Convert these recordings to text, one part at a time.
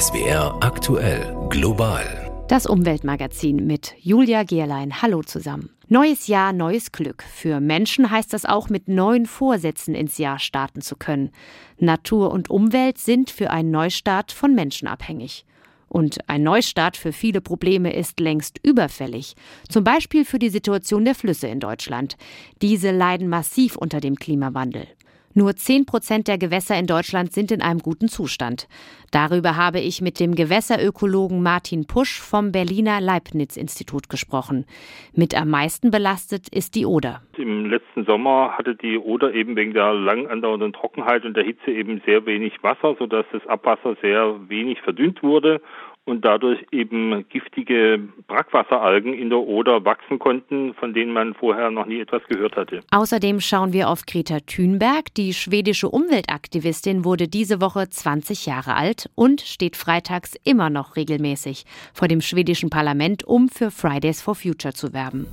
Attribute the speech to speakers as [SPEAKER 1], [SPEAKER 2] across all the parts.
[SPEAKER 1] SWR aktuell global.
[SPEAKER 2] Das Umweltmagazin mit Julia Gerlein. Hallo zusammen. Neues Jahr, neues Glück. Für Menschen heißt das auch, mit neuen Vorsätzen ins Jahr starten zu können. Natur und Umwelt sind für einen Neustart von Menschen abhängig. Und ein Neustart für viele Probleme ist längst überfällig. Zum Beispiel für die Situation der Flüsse in Deutschland. Diese leiden massiv unter dem Klimawandel. Nur 10 Prozent der Gewässer in Deutschland sind in einem guten Zustand. Darüber habe ich mit dem Gewässerökologen Martin Pusch vom Berliner Leibniz-Institut gesprochen. Mit am meisten belastet ist die Oder.
[SPEAKER 3] Im letzten Sommer hatte die Oder eben wegen der lang andauernden Trockenheit und der Hitze eben sehr wenig Wasser, sodass das Abwasser sehr wenig verdünnt wurde und dadurch eben giftige Brackwasseralgen in der Oder wachsen konnten, von denen man vorher noch nie etwas gehört hatte.
[SPEAKER 2] Außerdem schauen wir auf Greta Thunberg. Die schwedische Umweltaktivistin wurde diese Woche 20 Jahre alt und steht freitags immer noch regelmäßig vor dem schwedischen Parlament, um für Fridays for Future zu werben.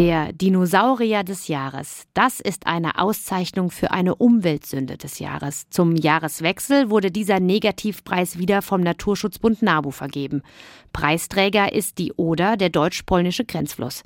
[SPEAKER 2] Der Dinosaurier des Jahres. Das ist eine Auszeichnung für eine Umweltsünde des Jahres. Zum Jahreswechsel wurde dieser Negativpreis wieder vom Naturschutzbund NABU vergeben. Preisträger ist die Oder, der deutsch-polnische Grenzfluss.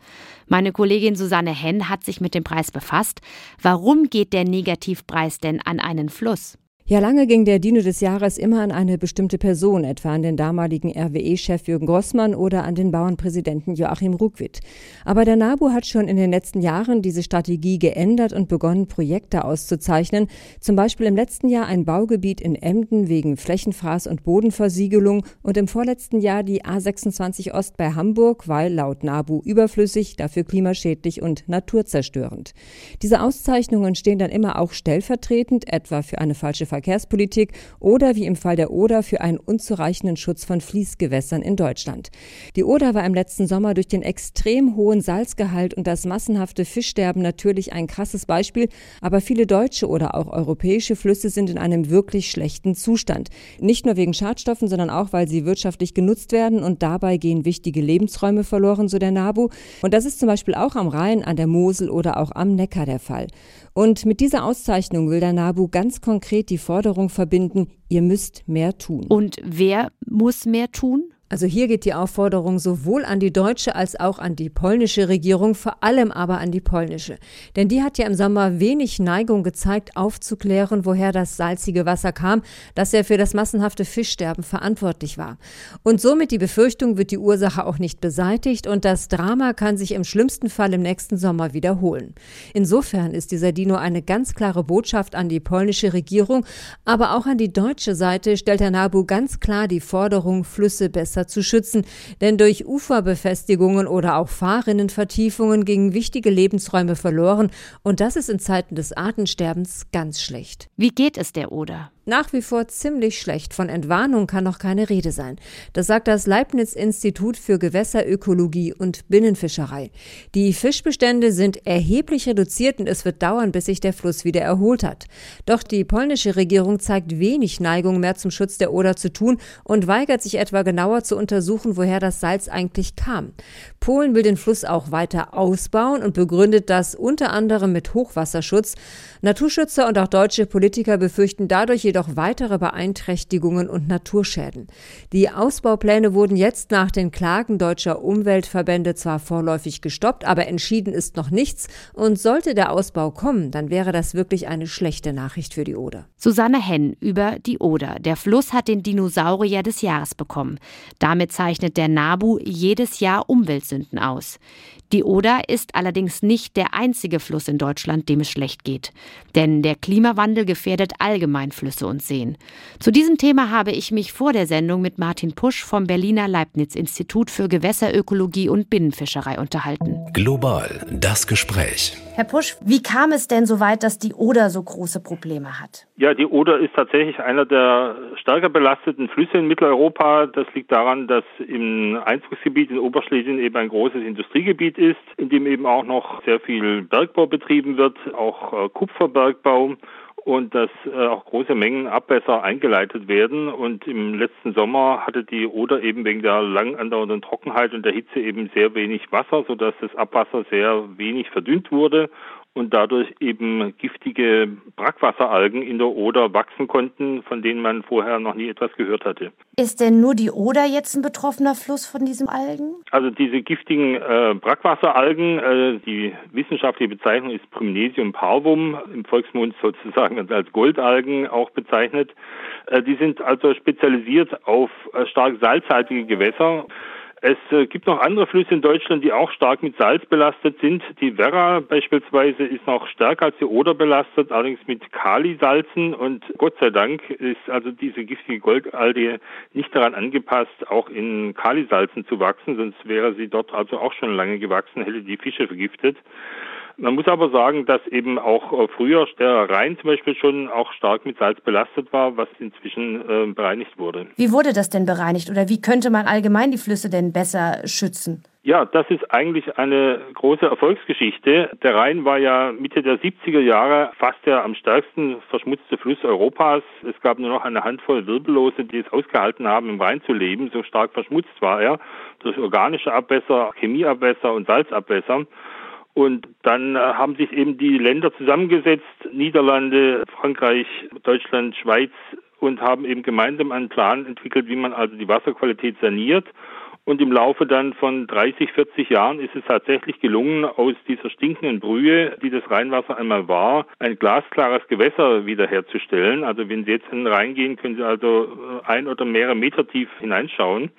[SPEAKER 2] Meine Kollegin Susanne Henn hat sich mit dem Preis befasst. Warum geht der Negativpreis denn an einen Fluss?
[SPEAKER 4] Ja, lange ging der Dino des Jahres immer an eine bestimmte Person, etwa an den damaligen RWE-Chef Jürgen Grossmann oder an den Bauernpräsidenten Joachim Ruckwitt. Aber der NABU hat schon in den letzten Jahren diese Strategie geändert und begonnen, Projekte auszuzeichnen. Zum Beispiel im letzten Jahr ein Baugebiet in Emden wegen Flächenfraß und Bodenversiegelung und im vorletzten Jahr die A26 Ost bei Hamburg, weil laut NABU überflüssig, dafür klimaschädlich und naturzerstörend. Diese Auszeichnungen stehen dann immer auch stellvertretend, etwa für eine falsche Verkehrspolitik oder wie im Fall der Oder für einen unzureichenden Schutz von Fließgewässern in Deutschland. Die Oder war im letzten Sommer durch den extrem hohen Salzgehalt und das massenhafte Fischsterben natürlich ein krasses Beispiel, aber viele deutsche oder auch europäische Flüsse sind in einem wirklich schlechten Zustand. Nicht nur wegen Schadstoffen, sondern auch, weil sie wirtschaftlich genutzt werden und dabei gehen wichtige Lebensräume verloren, so der NABU. Und das ist zum Beispiel auch am Rhein, an der Mosel oder auch am Neckar der Fall. Und mit dieser Auszeichnung will der NABU ganz konkret die Forderung verbinden, ihr müsst mehr tun.
[SPEAKER 2] Und wer muss mehr tun?
[SPEAKER 4] Also hier geht die Aufforderung sowohl an die deutsche als auch an die polnische Regierung, vor allem aber an die polnische. Denn die hat ja im Sommer wenig Neigung gezeigt, aufzuklären, woher das salzige Wasser kam, das ja für das massenhafte Fischsterben verantwortlich war. Und somit die Befürchtung, wird die Ursache auch nicht beseitigt und das Drama kann sich im schlimmsten Fall im nächsten Sommer wiederholen. Insofern ist dieser Dino eine ganz klare Botschaft an die polnische Regierung, aber auch an die deutsche Seite stellt Herr Nabu ganz klar die Forderung, Flüsse besser Gewässer zu schützen, denn durch Uferbefestigungen oder auch Fahrrinnenvertiefungen gingen wichtige Lebensräume verloren und das ist in Zeiten des Artensterbens ganz schlecht.
[SPEAKER 2] Wie geht es der Oder?
[SPEAKER 4] Nach wie vor ziemlich schlecht. Von Entwarnung kann noch keine Rede sein. Das sagt das Leibniz-Institut für Gewässerökologie und Binnenfischerei. Die Fischbestände sind erheblich reduziert und es wird dauern, bis sich der Fluss wieder erholt hat. Doch die polnische Regierung zeigt wenig Neigung mehr zum Schutz der Oder zu tun und weigert sich etwa genauer zu untersuchen, woher das Salz eigentlich kam. Polen will den Fluss auch weiter ausbauen und begründet das unter anderem mit Hochwasserschutz. Naturschützer und auch deutsche Politiker befürchten dadurch jedoch weitere Beeinträchtigungen und Naturschäden. Die Ausbaupläne wurden jetzt nach den Klagen deutscher Umweltverbände zwar vorläufig gestoppt, aber entschieden ist noch nichts. Und sollte der Ausbau kommen, dann wäre das wirklich eine schlechte Nachricht für die Oder.
[SPEAKER 2] Susanne Henn über die Oder. Der Fluss hat den Dinosaurier des Jahres bekommen. Damit zeichnet der NABU jedes Jahr Umweltsünden aus. Die Oder ist allerdings nicht der einzige Fluss in Deutschland, dem es schlecht geht. Denn der Klimawandel gefährdet allgemein Flüsse und Seen. Zu diesem Thema habe ich mich vor der Sendung mit Martin Pusch vom Berliner Leibniz-Institut für Gewässerökologie und Binnenfischerei unterhalten.
[SPEAKER 1] Global das Gespräch.
[SPEAKER 2] Herr Pusch, wie kam es denn so weit, dass die Oder so große Probleme hat?
[SPEAKER 3] Ja, die Oder ist tatsächlich einer der stärker belasteten Flüsse in Mitteleuropa. Das liegt daran, dass im Einzugsgebiet in Oberschlesien eben ein großes Industriegebiet ist, in dem eben auch noch sehr viel Bergbau betrieben wird, auch äh, Kupferbergbau und dass äh, auch große Mengen Abwässer eingeleitet werden. Und im letzten Sommer hatte die Oder eben wegen der lang andauernden Trockenheit und der Hitze eben sehr wenig Wasser, sodass das Abwasser sehr wenig verdünnt wurde und dadurch eben giftige Brackwasseralgen in der Oder wachsen konnten, von denen man vorher noch nie etwas gehört hatte.
[SPEAKER 5] Ist denn nur die Oder jetzt ein betroffener Fluss von diesen Algen?
[SPEAKER 3] Also diese giftigen äh, Brackwasseralgen, äh, die wissenschaftliche Bezeichnung ist Primnesium parvum, im Volksmund sozusagen als Goldalgen auch bezeichnet. Äh, die sind also spezialisiert auf äh, stark salzhaltige Gewässer. Es äh, gibt noch andere Flüsse in Deutschland, die auch stark mit Salz belastet sind. Die Werra beispielsweise ist noch stärker als die Oder belastet, allerdings mit Kalisalzen und Gott sei Dank ist also diese giftige Goldalge nicht daran angepasst, auch in Kalisalzen zu wachsen, sonst wäre sie dort also auch schon lange gewachsen, hätte die Fische vergiftet. Man muss aber sagen, dass eben auch äh, früher der Rhein zum Beispiel schon auch stark mit Salz belastet war, was inzwischen äh, bereinigt wurde.
[SPEAKER 5] Wie wurde das denn bereinigt oder wie könnte man allgemein die Flüsse denn besser schützen?
[SPEAKER 3] Ja, das ist eigentlich eine große Erfolgsgeschichte. Der Rhein war ja Mitte der 70er Jahre fast der am stärksten verschmutzte Fluss Europas. Es gab nur noch eine Handvoll Wirbellose, die es ausgehalten haben, im Rhein zu leben. So stark verschmutzt war er durch organische Abwässer, Chemieabwässer und Salzabwässer. Und dann äh, haben sich eben die Länder zusammengesetzt, Niederlande, Frankreich, Deutschland, Schweiz, und haben eben gemeinsam einen Plan entwickelt, wie man also die Wasserqualität saniert. Und im Laufe dann von 30, 40 Jahren ist es tatsächlich gelungen, aus dieser stinkenden Brühe, die das Rheinwasser einmal war, ein glasklares Gewässer wiederherzustellen. Also wenn Sie jetzt reingehen, können Sie also äh, ein oder mehrere Meter tief hineinschauen.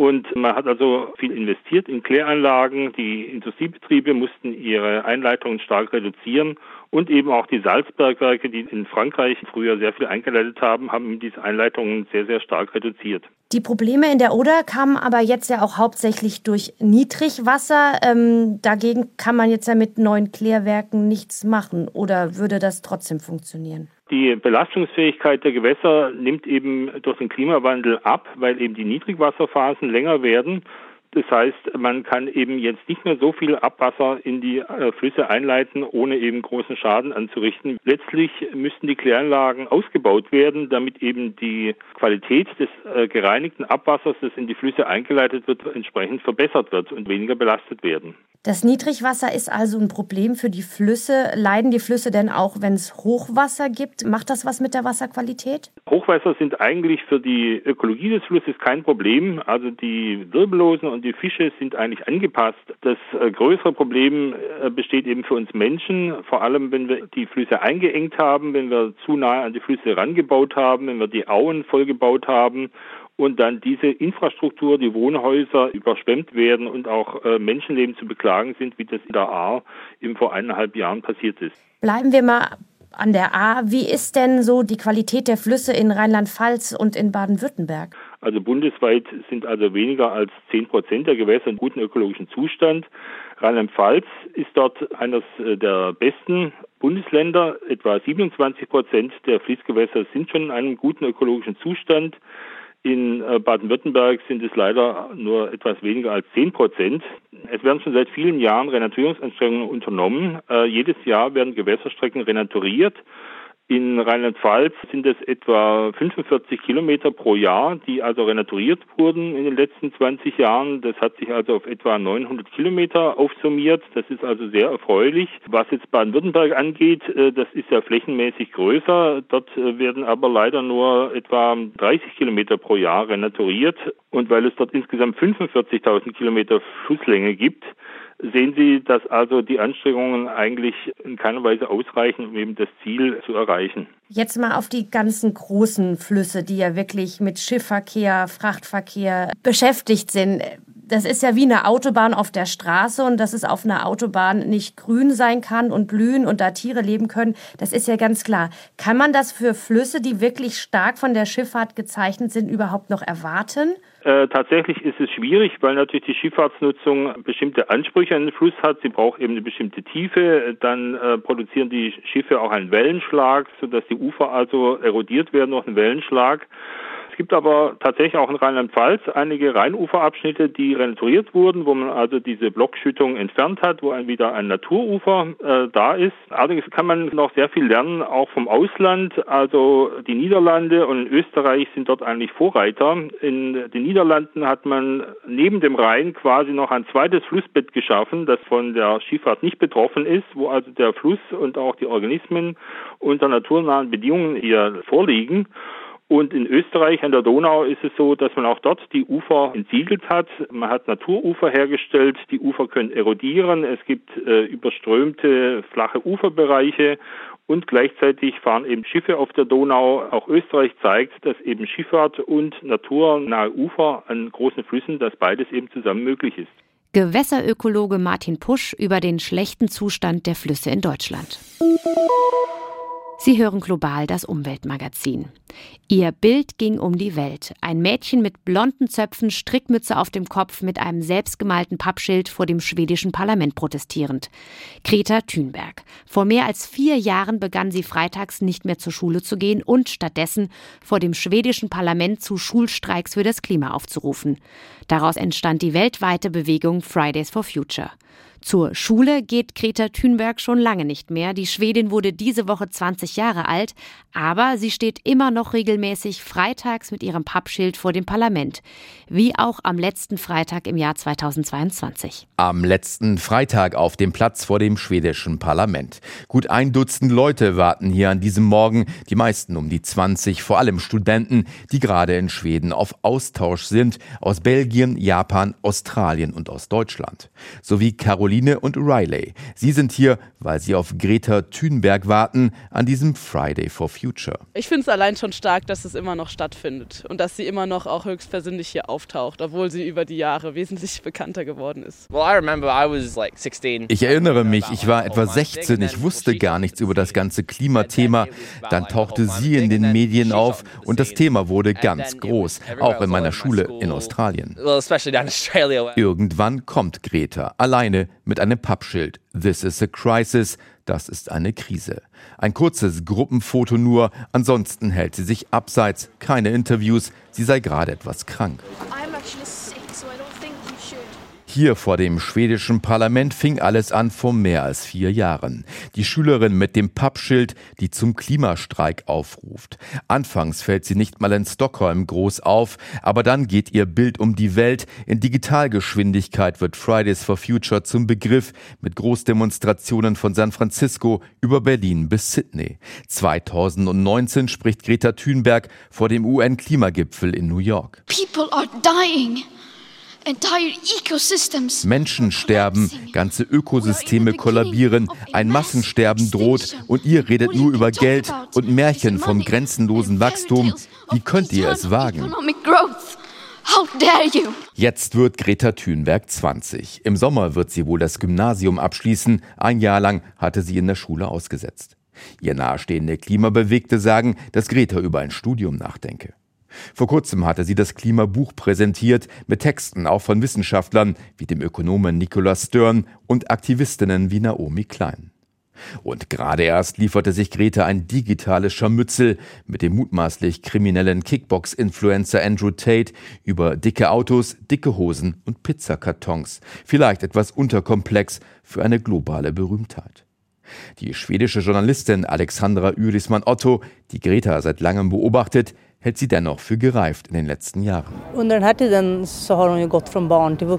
[SPEAKER 3] Und man hat also viel investiert in Kläranlagen. Die Industriebetriebe mussten ihre Einleitungen stark reduzieren. Und eben auch die Salzbergwerke, die in Frankreich früher sehr viel eingeleitet haben, haben diese Einleitungen sehr, sehr stark reduziert.
[SPEAKER 5] Die Probleme in der Oder kamen aber jetzt ja auch hauptsächlich durch Niedrigwasser. Ähm, dagegen kann man jetzt ja mit neuen Klärwerken nichts machen. Oder würde das trotzdem funktionieren?
[SPEAKER 3] Die Belastungsfähigkeit der Gewässer nimmt eben durch den Klimawandel ab, weil eben die Niedrigwasserphasen länger werden. Das heißt, man kann eben jetzt nicht mehr so viel Abwasser in die äh, Flüsse einleiten, ohne eben großen Schaden anzurichten. Letztlich müssten die Kläranlagen ausgebaut werden, damit eben die Qualität des äh, gereinigten Abwassers, das in die Flüsse eingeleitet wird, entsprechend verbessert wird und weniger belastet werden.
[SPEAKER 5] Das Niedrigwasser ist also ein Problem für die Flüsse. Leiden die Flüsse denn auch, wenn es Hochwasser gibt? Macht das was mit der Wasserqualität?
[SPEAKER 3] Hochwasser sind eigentlich für die Ökologie des Flusses kein Problem. Also die Wirbellosen und die Fische sind eigentlich angepasst. Das äh, größere Problem äh, besteht eben für uns Menschen, vor allem wenn wir die Flüsse eingeengt haben, wenn wir zu nahe an die Flüsse rangebaut haben, wenn wir die Auen vollgebaut haben und dann diese Infrastruktur, die Wohnhäuser überschwemmt werden und auch äh, Menschenleben zu beklagen sind, wie das in der Ahr eben vor eineinhalb Jahren passiert ist.
[SPEAKER 5] Bleiben wir mal an der Ahr. Wie ist denn so die Qualität der Flüsse in Rheinland-Pfalz und in Baden-Württemberg?
[SPEAKER 3] Also bundesweit sind also weniger als zehn Prozent der Gewässer in gutem ökologischen Zustand. Rheinland-Pfalz ist dort eines äh, der besten Bundesländer. Etwa 27 Prozent der Fließgewässer sind schon in einem guten ökologischen Zustand. In äh, Baden-Württemberg sind es leider nur etwas weniger als 10 Prozent. Es werden schon seit vielen Jahren Renaturierungsanstrengungen unternommen. Äh, jedes Jahr werden Gewässerstrecken renaturiert. In Rheinland-Pfalz sind es etwa 45 Kilometer pro Jahr, die also renaturiert wurden in den letzten 20 Jahren. Das hat sich also auf etwa 900 Kilometer aufsummiert. Das ist also sehr erfreulich. Was jetzt Baden-Württemberg angeht, äh, das ist ja flächenmäßig größer. Dort äh, werden aber leider nur etwa 30 Kilometer pro Jahr renaturiert. Und weil es dort insgesamt 45.000 Kilometer Flusslänge gibt, sehen Sie, dass also die Anstrengungen eigentlich in keiner Weise ausreichen, um eben das Ziel zu erreichen.
[SPEAKER 5] Jetzt mal auf die ganzen großen Flüsse, die ja wirklich mit Schiffverkehr, Frachtverkehr beschäftigt sind. Das ist ja wie eine Autobahn auf der Straße und dass es auf einer Autobahn nicht grün sein kann und blühen und da Tiere leben können, das ist ja ganz klar. Kann man das für Flüsse, die wirklich stark von der Schifffahrt gezeichnet sind, überhaupt noch erwarten?
[SPEAKER 3] Äh, tatsächlich ist es schwierig, weil natürlich die Schifffahrtsnutzung bestimmte Ansprüche an den Fluss hat. Sie braucht eben eine bestimmte Tiefe. Dann äh, produzieren die Schiffe auch einen Wellenschlag, sodass die Ufer also erodiert werden durch einen Wellenschlag. Es gibt aber tatsächlich auch in Rheinland-Pfalz einige Rheinuferabschnitte, die restauriert wurden, wo man also diese Blockschüttung entfernt hat, wo ein, wieder ein Naturufer äh, da ist. Allerdings kann man noch sehr viel lernen, auch vom Ausland. Also die Niederlande und Österreich sind dort eigentlich Vorreiter. In den Niederlanden hat man neben dem Rhein quasi noch ein zweites Flussbett geschaffen, das von der Skifahrt nicht betroffen ist, wo also der Fluss und auch die Organismen unter naturnahen Bedingungen hier vorliegen. Und in Österreich an der Donau ist es so, dass man auch dort die Ufer entsiegelt hat. Man hat Naturufer hergestellt. Die Ufer können erodieren. Es gibt äh, überströmte flache Uferbereiche. Und gleichzeitig fahren eben Schiffe auf der Donau. Auch Österreich zeigt, dass eben Schifffahrt und naturnahe Ufer an großen Flüssen, dass beides eben zusammen möglich ist.
[SPEAKER 2] Gewässerökologe Martin Pusch über den schlechten Zustand der Flüsse in Deutschland. Sie hören global das Umweltmagazin. Ihr Bild ging um die Welt. Ein Mädchen mit blonden Zöpfen, Strickmütze auf dem Kopf, mit einem selbstgemalten Pappschild vor dem schwedischen Parlament protestierend. Greta Thunberg. Vor mehr als vier Jahren begann sie freitags nicht mehr zur Schule zu gehen und stattdessen vor dem schwedischen Parlament zu Schulstreiks für das Klima aufzurufen. Daraus entstand die weltweite Bewegung Fridays for Future. Zur Schule geht Greta Thunberg schon lange nicht mehr. Die Schwedin wurde diese Woche 20 Jahre alt, aber sie steht immer noch regelmäßig freitags mit ihrem Pappschild vor dem Parlament, wie auch am letzten Freitag im Jahr 2022.
[SPEAKER 6] Am letzten Freitag auf dem Platz vor dem schwedischen Parlament. Gut ein Dutzend Leute warten hier an diesem Morgen, die meisten um die 20, vor allem Studenten, die gerade in Schweden auf Austausch sind, aus Belgien, Japan, Australien und aus Deutschland. Sowie Caroline Caroline und Riley. Sie sind hier, weil sie auf Greta Thunberg warten an diesem Friday for Future.
[SPEAKER 7] Ich finde es allein schon stark, dass es immer noch stattfindet und dass sie immer noch auch höchstpersönlich hier auftaucht, obwohl sie über die Jahre wesentlich bekannter geworden ist.
[SPEAKER 6] Ich erinnere mich, ich war etwa 16, ich wusste gar nichts über das ganze Klimathema. Dann tauchte sie in den Medien auf und das Thema wurde ganz groß, auch in meiner Schule in Australien. Irgendwann kommt Greta alleine mit einem Pappschild. This is a crisis. Das ist eine Krise. Ein kurzes Gruppenfoto nur, ansonsten hält sie sich abseits, keine Interviews, sie sei gerade etwas krank. Hier vor dem schwedischen Parlament fing alles an vor mehr als vier Jahren. Die Schülerin mit dem Pappschild, die zum Klimastreik aufruft. Anfangs fällt sie nicht mal in Stockholm groß auf, aber dann geht ihr Bild um die Welt. In Digitalgeschwindigkeit wird Fridays for Future zum Begriff mit Großdemonstrationen von San Francisco über Berlin bis Sydney. 2019 spricht Greta Thunberg vor dem UN-Klimagipfel in New York.
[SPEAKER 8] People are dying.
[SPEAKER 6] Menschen sterben, ganze Ökosysteme kollabieren, ein Massensterben droht und ihr redet nur über Geld und Märchen vom grenzenlosen Wachstum. Wie könnt ihr es wagen? Jetzt wird Greta Thunberg 20. Im Sommer wird sie wohl das Gymnasium abschließen. Ein Jahr lang hatte sie in der Schule ausgesetzt. Ihr nahestehende Klimabewegte sagen, dass Greta über ein Studium nachdenke. Vor kurzem hatte sie das Klimabuch präsentiert mit Texten auch von Wissenschaftlern wie dem Ökonomen Nicholas Stern und Aktivistinnen wie Naomi Klein. Und gerade erst lieferte sich Greta ein digitales Scharmützel mit dem mutmaßlich kriminellen Kickbox-Influencer Andrew Tate über dicke Autos, dicke Hosen und Pizzakartons. Vielleicht etwas unterkomplex für eine globale Berühmtheit. Die schwedische Journalistin Alexandra Urisman Otto, die Greta seit langem beobachtet, hält sie dennoch für gereift in den letzten Jahren.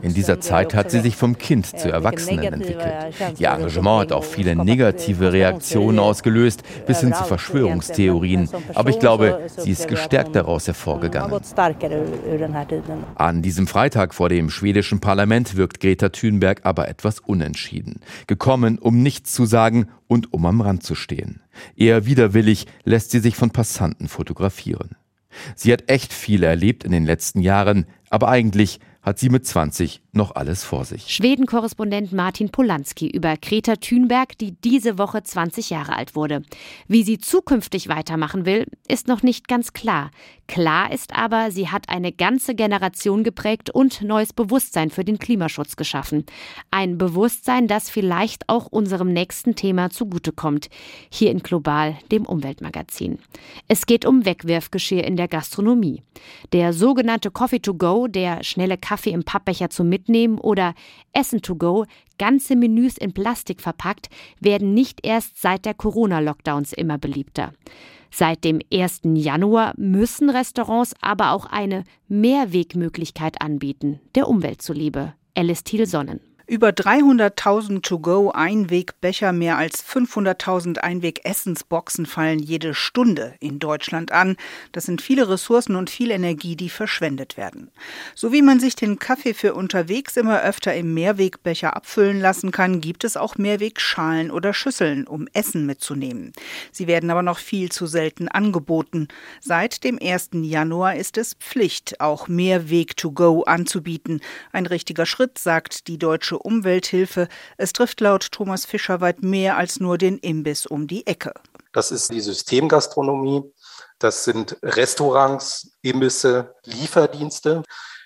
[SPEAKER 6] In dieser Zeit hat sie sich vom Kind zu Erwachsenen entwickelt. Ihr Engagement hat auch viele negative Reaktionen ausgelöst, bis hin zu Verschwörungstheorien. Aber ich glaube, sie ist gestärkt daraus hervorgegangen. An diesem Freitag vor dem schwedischen Parlament wirkt Greta Thunberg aber etwas unentschieden. Gekommen, um nichts zu sagen und um am Rand zu stehen. Eher widerwillig lässt sie sich von Passanten fotografieren. Sie hat echt viel erlebt in den letzten Jahren, aber eigentlich hat sie mit 20 noch alles vor sich.
[SPEAKER 2] Schweden-Korrespondent Martin Polanski über Greta Thunberg, die diese Woche 20 Jahre alt wurde. Wie sie zukünftig weitermachen will, ist noch nicht ganz klar. Klar ist aber, sie hat eine ganze Generation geprägt und neues Bewusstsein für den Klimaschutz geschaffen. Ein Bewusstsein, das vielleicht auch unserem nächsten Thema zugutekommt. Hier in Global, dem Umweltmagazin. Es geht um Wegwerfgeschirr in der Gastronomie. Der sogenannte Coffee to go, der schnelle Kaffee im Pappbecher zum Mitnehmen oder Essen to go, ganze Menüs in Plastik verpackt, werden nicht erst seit der Corona-Lockdowns immer beliebter. Seit dem 1. Januar müssen Restaurants aber auch eine Mehrwegmöglichkeit anbieten, der Umwelt zuliebe. Alice Thiel-Sonnen.
[SPEAKER 8] Über 300.000 To-Go-Einwegbecher, mehr als 500.000 Einweg-Essensboxen fallen jede Stunde in Deutschland an. Das sind viele Ressourcen und viel Energie, die verschwendet werden. So wie man sich den Kaffee für unterwegs immer öfter im Mehrwegbecher abfüllen lassen kann, gibt es auch Mehrwegschalen oder Schüsseln, um Essen mitzunehmen. Sie werden aber noch viel zu selten angeboten. Seit dem 1. Januar ist es Pflicht, auch Mehrweg-To-Go anzubieten. Ein richtiger Schritt, sagt die Deutsche Umwelthilfe. Es trifft laut Thomas Fischer weit mehr als nur den Imbiss um die Ecke.
[SPEAKER 9] Das ist die Systemgastronomie. Das sind Restaurants, Imbisse, Lieferdienste,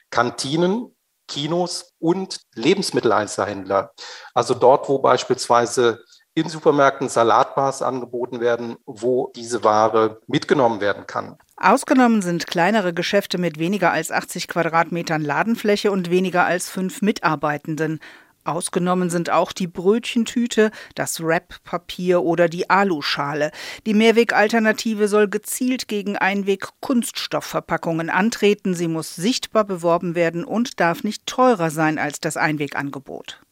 [SPEAKER 9] Kantinen, Kinos und Lebensmitteleinzelhändler. Also dort, wo beispielsweise in Supermärkten Salatbars angeboten werden, wo diese Ware mitgenommen werden kann.
[SPEAKER 8] Ausgenommen sind kleinere Geschäfte mit weniger als 80 Quadratmetern Ladenfläche und weniger als fünf Mitarbeitenden. Ausgenommen sind auch die Brötchentüte, das Wrap-Papier oder die Aluschale. Die Mehrwegalternative soll gezielt gegen Einweg-Kunststoffverpackungen antreten. Sie muss sichtbar beworben werden und darf nicht teurer sein als das Einwegangebot.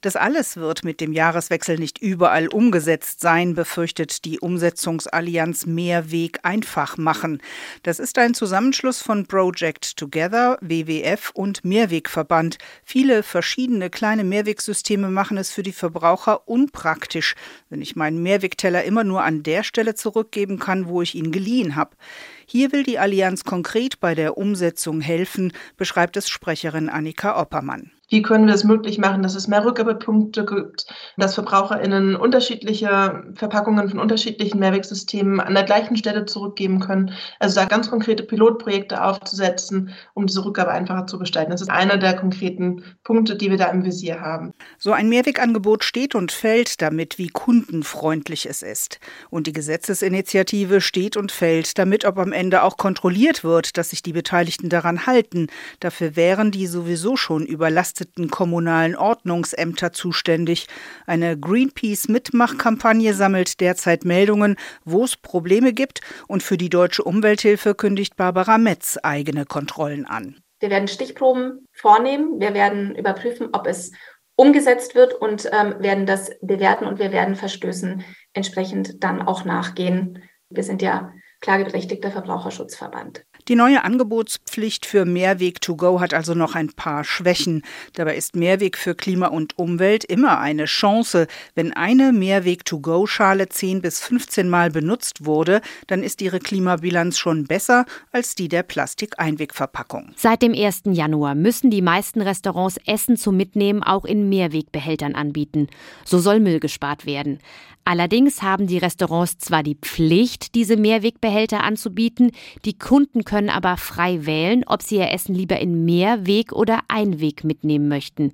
[SPEAKER 8] Das alles wird mit dem Jahreswechsel nicht überall umgesetzt sein, befürchtet die Umsetzungsallianz Mehrweg einfach machen. Das ist ein Zusammenschluss von Project Together, WWF und Mehrwegverband. Viele verschiedene kleine Mehrwegsysteme machen es für die Verbraucher unpraktisch, wenn ich meinen Mehrwegteller immer nur an der Stelle zurückgeben kann, wo ich ihn geliehen habe. Hier will die Allianz konkret bei der Umsetzung helfen, beschreibt es Sprecherin Annika Oppermann.
[SPEAKER 10] Wie können wir es möglich machen, dass es mehr Rückgabepunkte gibt, dass VerbraucherInnen unterschiedliche Verpackungen von unterschiedlichen Mehrwegsystemen an der gleichen Stelle zurückgeben können? Also da ganz konkrete Pilotprojekte aufzusetzen, um diese Rückgabe einfacher zu gestalten. Das ist einer der konkreten Punkte, die wir da im Visier haben.
[SPEAKER 8] So ein Mehrwegangebot steht und fällt damit, wie kundenfreundlich es ist. Und die Gesetzesinitiative steht und fällt damit, ob am Ende auch kontrolliert wird, dass sich die Beteiligten daran halten. Dafür wären die sowieso schon überlastet belasteten kommunalen Ordnungsämter zuständig. Eine Greenpeace-Mitmachkampagne sammelt derzeit Meldungen, wo es Probleme gibt und für die Deutsche Umwelthilfe kündigt Barbara Metz eigene Kontrollen an.
[SPEAKER 11] Wir werden Stichproben vornehmen. Wir werden überprüfen, ob es umgesetzt wird und ähm, werden das bewerten und wir werden Verstößen entsprechend dann auch nachgehen. Wir sind ja klageberechtigter Verbraucherschutzverband.
[SPEAKER 8] Die neue Angebotspflicht für Mehrweg to go hat also noch ein paar Schwächen. Dabei ist Mehrweg für Klima und Umwelt immer eine Chance. Wenn eine Mehrweg to go Schale 10 bis 15 Mal benutzt wurde, dann ist ihre Klimabilanz schon besser als die der Plastikeinwegverpackung.
[SPEAKER 2] Seit dem 1. Januar müssen die meisten Restaurants Essen zum Mitnehmen auch in Mehrwegbehältern anbieten. So soll Müll gespart werden. Allerdings haben die Restaurants zwar die Pflicht, diese Mehrwegbehälter anzubieten, die Kunden können aber frei wählen, ob sie ihr Essen lieber in Mehrweg oder Einweg mitnehmen möchten.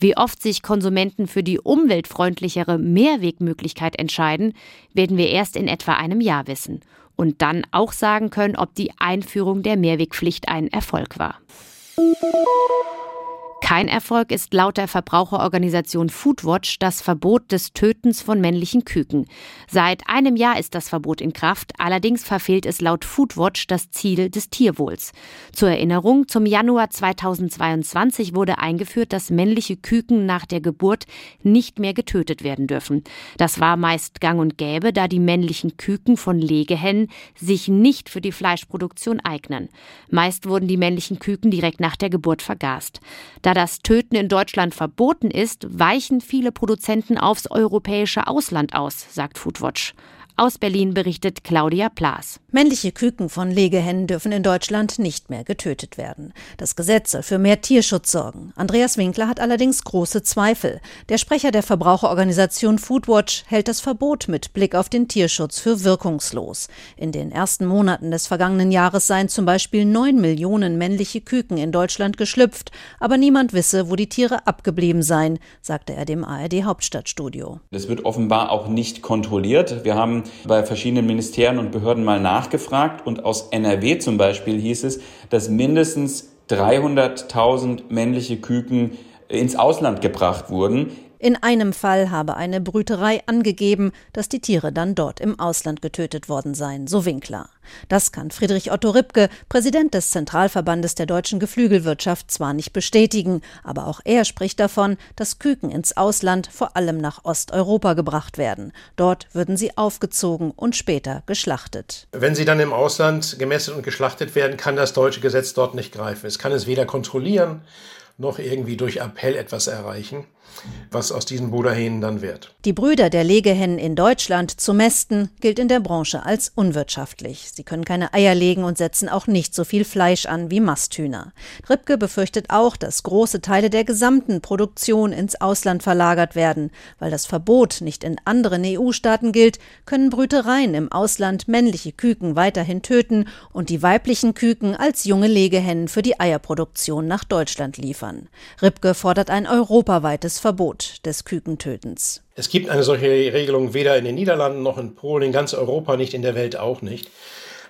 [SPEAKER 2] Wie oft sich Konsumenten für die umweltfreundlichere Mehrwegmöglichkeit entscheiden, werden wir erst in etwa einem Jahr wissen und dann auch sagen können, ob die Einführung der Mehrwegpflicht ein Erfolg war. Kein Erfolg ist laut der Verbraucherorganisation Foodwatch das Verbot des Tötens von männlichen Küken. Seit einem Jahr ist das Verbot in Kraft, allerdings verfehlt es laut Foodwatch das Ziel des Tierwohls. Zur Erinnerung, zum Januar 2022 wurde eingeführt, dass männliche Küken nach der Geburt nicht mehr getötet werden dürfen. Das war meist gang und gäbe, da die männlichen Küken von Legehennen sich nicht für die Fleischproduktion eignen. Meist wurden die männlichen Küken direkt nach der Geburt vergast. Da das Töten in Deutschland verboten ist, weichen viele Produzenten aufs europäische Ausland aus, sagt Foodwatch. Aus Berlin berichtet Claudia Plaas.
[SPEAKER 12] Männliche Küken von Legehennen dürfen in Deutschland nicht mehr getötet werden. Das Gesetz soll für mehr Tierschutz sorgen. Andreas Winkler hat allerdings große Zweifel. Der Sprecher der Verbraucherorganisation Foodwatch hält das Verbot mit Blick auf den Tierschutz für wirkungslos. In den ersten Monaten des vergangenen Jahres seien zum Beispiel neun Millionen männliche Küken in Deutschland geschlüpft, aber niemand wisse, wo die Tiere abgeblieben seien, sagte er dem ARD Hauptstadtstudio.
[SPEAKER 13] Das wird offenbar auch nicht kontrolliert. Wir haben bei verschiedenen Ministerien und Behörden mal nachgefragt. Und aus NRW zum Beispiel hieß es, dass mindestens 300.000 männliche Küken ins Ausland gebracht wurden.
[SPEAKER 12] In einem Fall habe eine Brüterei angegeben, dass die Tiere dann dort im Ausland getötet worden seien, so Winkler. Das kann Friedrich Otto Ripke, Präsident des Zentralverbandes der deutschen Geflügelwirtschaft, zwar nicht bestätigen, aber auch er spricht davon, dass Küken ins Ausland, vor allem nach Osteuropa, gebracht werden. Dort würden sie aufgezogen und später geschlachtet.
[SPEAKER 14] Wenn sie dann im Ausland gemästet und geschlachtet werden, kann das deutsche Gesetz dort nicht greifen. Es kann es weder kontrollieren noch irgendwie durch Appell etwas erreichen, was aus diesen Bruderhähnen dann wird.
[SPEAKER 12] Die Brüder der Legehennen in Deutschland zu mästen gilt in der Branche als unwirtschaftlich. Sie können keine Eier legen und setzen auch nicht so viel Fleisch an wie Masthühner. Ripke befürchtet auch, dass große Teile der gesamten Produktion ins Ausland verlagert werden. Weil das Verbot nicht in anderen EU-Staaten gilt, können Brütereien im Ausland männliche Küken weiterhin töten und die weiblichen Küken als junge Legehennen für die Eierproduktion nach Deutschland liefern. Ripke fordert ein europaweites Verbot des Kükentötens.
[SPEAKER 14] Es gibt eine solche Regelung weder in den Niederlanden noch in Polen, in ganz Europa nicht, in der Welt auch nicht.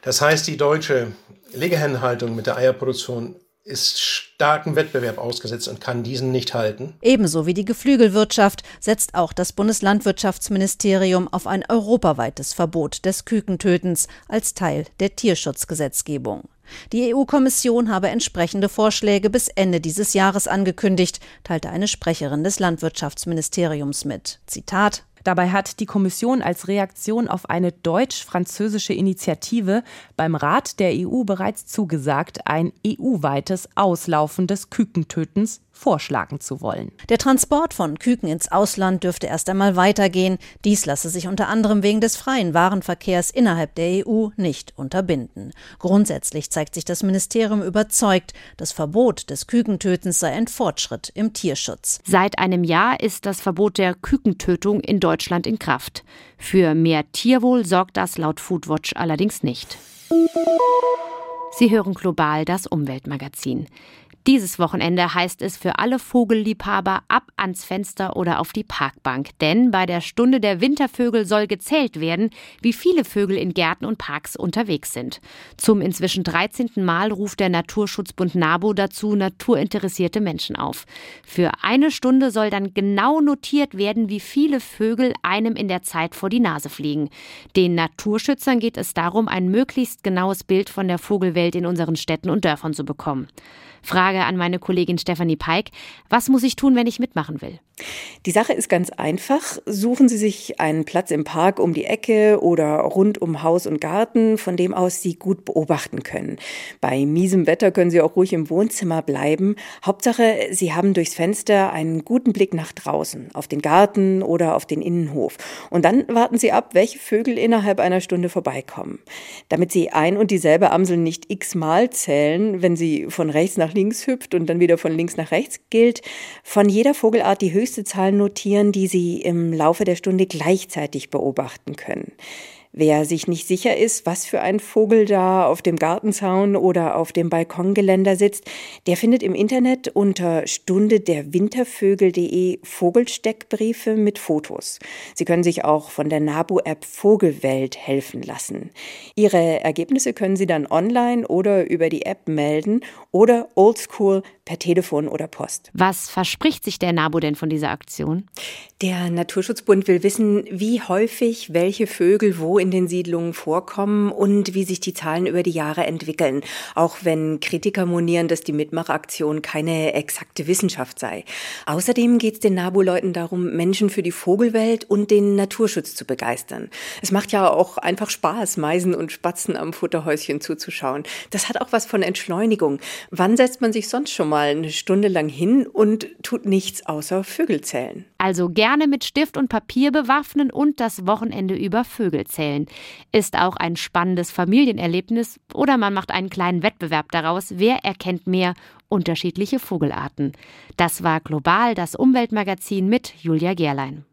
[SPEAKER 14] Das heißt, die deutsche Legehennenhaltung mit der Eierproduktion ist starken Wettbewerb ausgesetzt und kann diesen nicht halten.
[SPEAKER 12] Ebenso wie die Geflügelwirtschaft setzt auch das Bundeslandwirtschaftsministerium auf ein europaweites Verbot des Kükentötens als Teil der Tierschutzgesetzgebung. Die EU-Kommission habe entsprechende Vorschläge bis Ende dieses Jahres angekündigt, teilte eine Sprecherin des Landwirtschaftsministeriums mit. Zitat
[SPEAKER 15] Dabei hat die Kommission als Reaktion auf eine deutsch-französische Initiative beim Rat der EU bereits zugesagt, ein EU-weites Auslaufen des Kükentötens vorschlagen zu wollen.
[SPEAKER 12] Der Transport von Küken ins Ausland dürfte erst einmal weitergehen. Dies lasse sich unter anderem wegen des freien Warenverkehrs innerhalb der EU nicht unterbinden. Grundsätzlich zeigt sich das Ministerium überzeugt, das Verbot des Kükentötens sei ein Fortschritt im Tierschutz.
[SPEAKER 2] Seit einem Jahr ist das Verbot der Kükentötung in Deutschland in Kraft. Für mehr Tierwohl sorgt das laut Foodwatch allerdings nicht. Sie hören global das Umweltmagazin. Dieses Wochenende heißt es für alle Vogelliebhaber ab ans Fenster oder auf die Parkbank. Denn bei der Stunde der Wintervögel soll gezählt werden, wie viele Vögel in Gärten und Parks unterwegs sind. Zum inzwischen 13. Mal ruft der Naturschutzbund NABO dazu naturinteressierte Menschen auf. Für eine Stunde soll dann genau notiert werden, wie viele Vögel einem in der Zeit vor die Nase fliegen. Den Naturschützern geht es darum, ein möglichst genaues Bild von der Vogelwelt in unseren Städten und Dörfern zu bekommen. Frage an meine Kollegin Stephanie Peik. Was muss ich tun, wenn ich mitmachen will?
[SPEAKER 16] Die Sache ist ganz einfach. Suchen Sie sich einen Platz im Park um die Ecke oder rund um Haus und Garten, von dem aus Sie gut beobachten können. Bei miesem Wetter können Sie auch ruhig im Wohnzimmer bleiben. Hauptsache, Sie haben durchs Fenster einen guten Blick nach draußen, auf den Garten oder auf den Innenhof. Und dann warten Sie ab, welche Vögel innerhalb einer Stunde vorbeikommen. Damit Sie ein und dieselbe Amsel nicht x-mal zählen, wenn sie von rechts nach links hüpft und dann wieder von links nach rechts, gilt, von jeder Vogelart die höchste Zahl notieren, die Sie im Laufe der Stunde gleichzeitig beobachten können. Wer sich nicht sicher ist, was für ein Vogel da auf dem Gartenzaun oder auf dem Balkongeländer sitzt, der findet im Internet unter stunde der Wintervögel.de Vogelsteckbriefe mit Fotos. Sie können sich auch von der NABU-App Vogelwelt helfen lassen. Ihre Ergebnisse können Sie dann online oder über die App melden oder oldschool per Telefon oder Post.
[SPEAKER 2] Was verspricht sich der NABU denn von dieser Aktion?
[SPEAKER 16] Der Naturschutzbund will wissen, wie häufig welche Vögel wo in den Siedlungen vorkommen und wie sich die Zahlen über die Jahre entwickeln. Auch wenn Kritiker monieren, dass die Mitmachaktion keine exakte Wissenschaft sei. Außerdem geht es den NABU-Leuten darum, Menschen für die Vogelwelt und den Naturschutz zu begeistern. Es macht ja auch einfach Spaß, Meisen und Spatzen am Futterhäuschen zuzuschauen. Das hat auch was von Entschleunigung. Wann setzt man sich sonst schon mal eine Stunde lang hin und tut nichts außer Vögel zählen?
[SPEAKER 2] Also gerne mit Stift und Papier bewaffnen und das Wochenende über Vögel zählen. Ist auch ein spannendes Familienerlebnis oder man macht einen kleinen Wettbewerb daraus, wer erkennt mehr unterschiedliche Vogelarten. Das war global das Umweltmagazin mit Julia Gerlein.